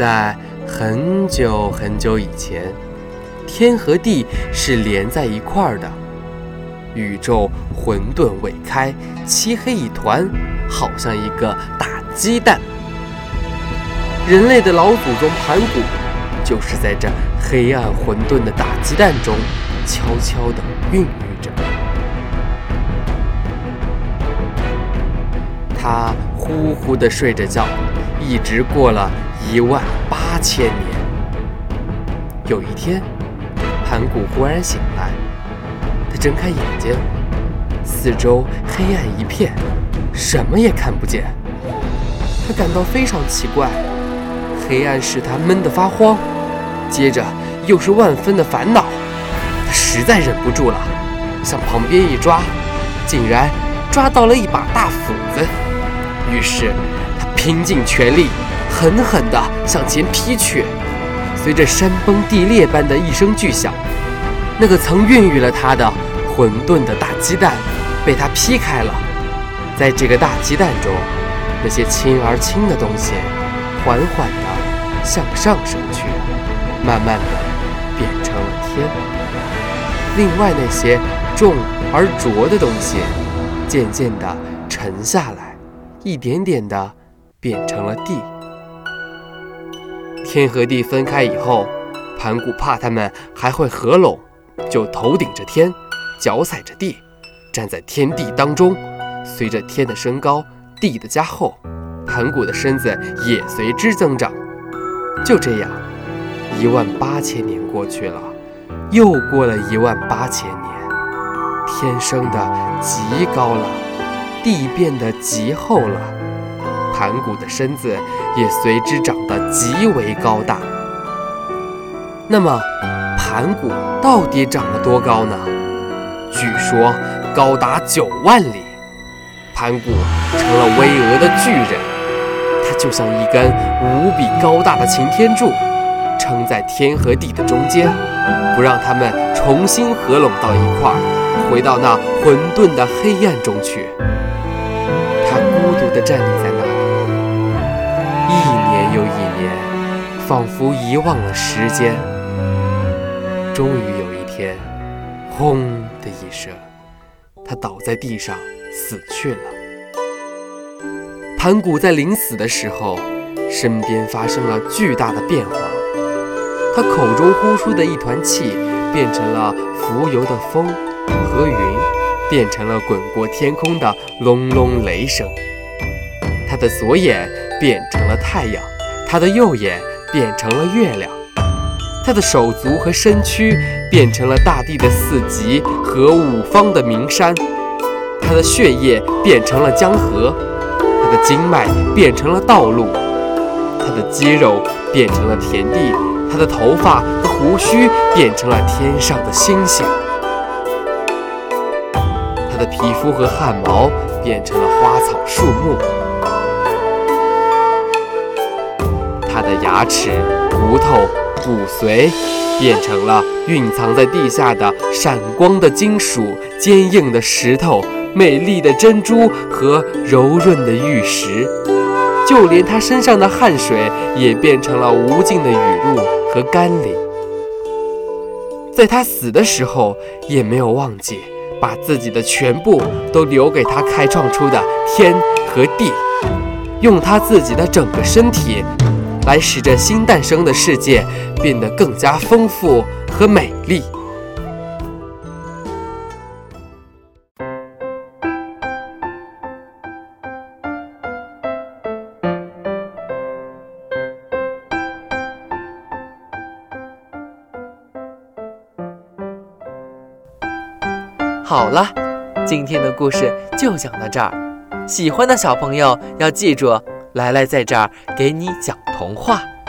在很久很久以前，天和地是连在一块儿的，宇宙混沌未开，漆黑一团，好像一个大鸡蛋。人类的老祖宗盘古，就是在这黑暗混沌的大鸡蛋中，悄悄地孕育着。他呼呼地睡着觉，一直过了。一万八千年。有一天，盘古忽然醒来，他睁开眼睛，四周黑暗一片，什么也看不见。他感到非常奇怪，黑暗使他闷得发慌，接着又是万分的烦恼。他实在忍不住了，向旁边一抓，竟然抓到了一把大斧子。于是拼尽全力。狠狠地向前劈去，随着山崩地裂般的一声巨响，那个曾孕育了他的混沌的大鸡蛋被他劈开了。在这个大鸡蛋中，那些轻而轻的东西缓缓地向上升去，慢慢地变成了天。另外那些重而浊的东西渐渐地沉下来，一点点地变成了地。天和地分开以后，盘古怕他们还会合拢，就头顶着天，脚踩着地，站在天地当中。随着天的升高，地的加厚，盘古的身子也随之增长。就这样，一万八千年过去了，又过了一万八千年，天升得极高了，地变得极厚了。盘古的身子也随之长得极为高大。那么，盘古到底长了多高呢？据说高达九万里。盘古成了巍峨的巨人，他就像一根无比高大的擎天柱，撑在天和地的中间，不让他们重新合拢到一块，回到那混沌的黑暗中去。他孤独地站立在仿佛遗忘了时间。终于有一天，轰的一声，他倒在地上死去了。盘古在临死的时候，身边发生了巨大的变化，他口中呼出的一团气变成了浮游的风和云，变成了滚过天空的隆隆雷声。他的左眼变成了太阳。他的右眼变成了月亮，他的手足和身躯变成了大地的四极和五方的名山，他的血液变成了江河，他的经脉变成了道路，他的肌肉变成了田地，他的头发和胡须变成了天上的星星，他的皮肤和汗毛变成了花草树木。的牙齿、骨头、骨髓变成了蕴藏在地下的闪光的金属、坚硬的石头、美丽的珍珠和柔润的玉石，就连他身上的汗水也变成了无尽的雨露和甘霖。在他死的时候，也没有忘记把自己的全部都留给他开创出的天和地，用他自己的整个身体。来使这新诞生的世界变得更加丰富和美丽。好了，今天的故事就讲到这儿。喜欢的小朋友要记住。来来在这儿给你讲童话。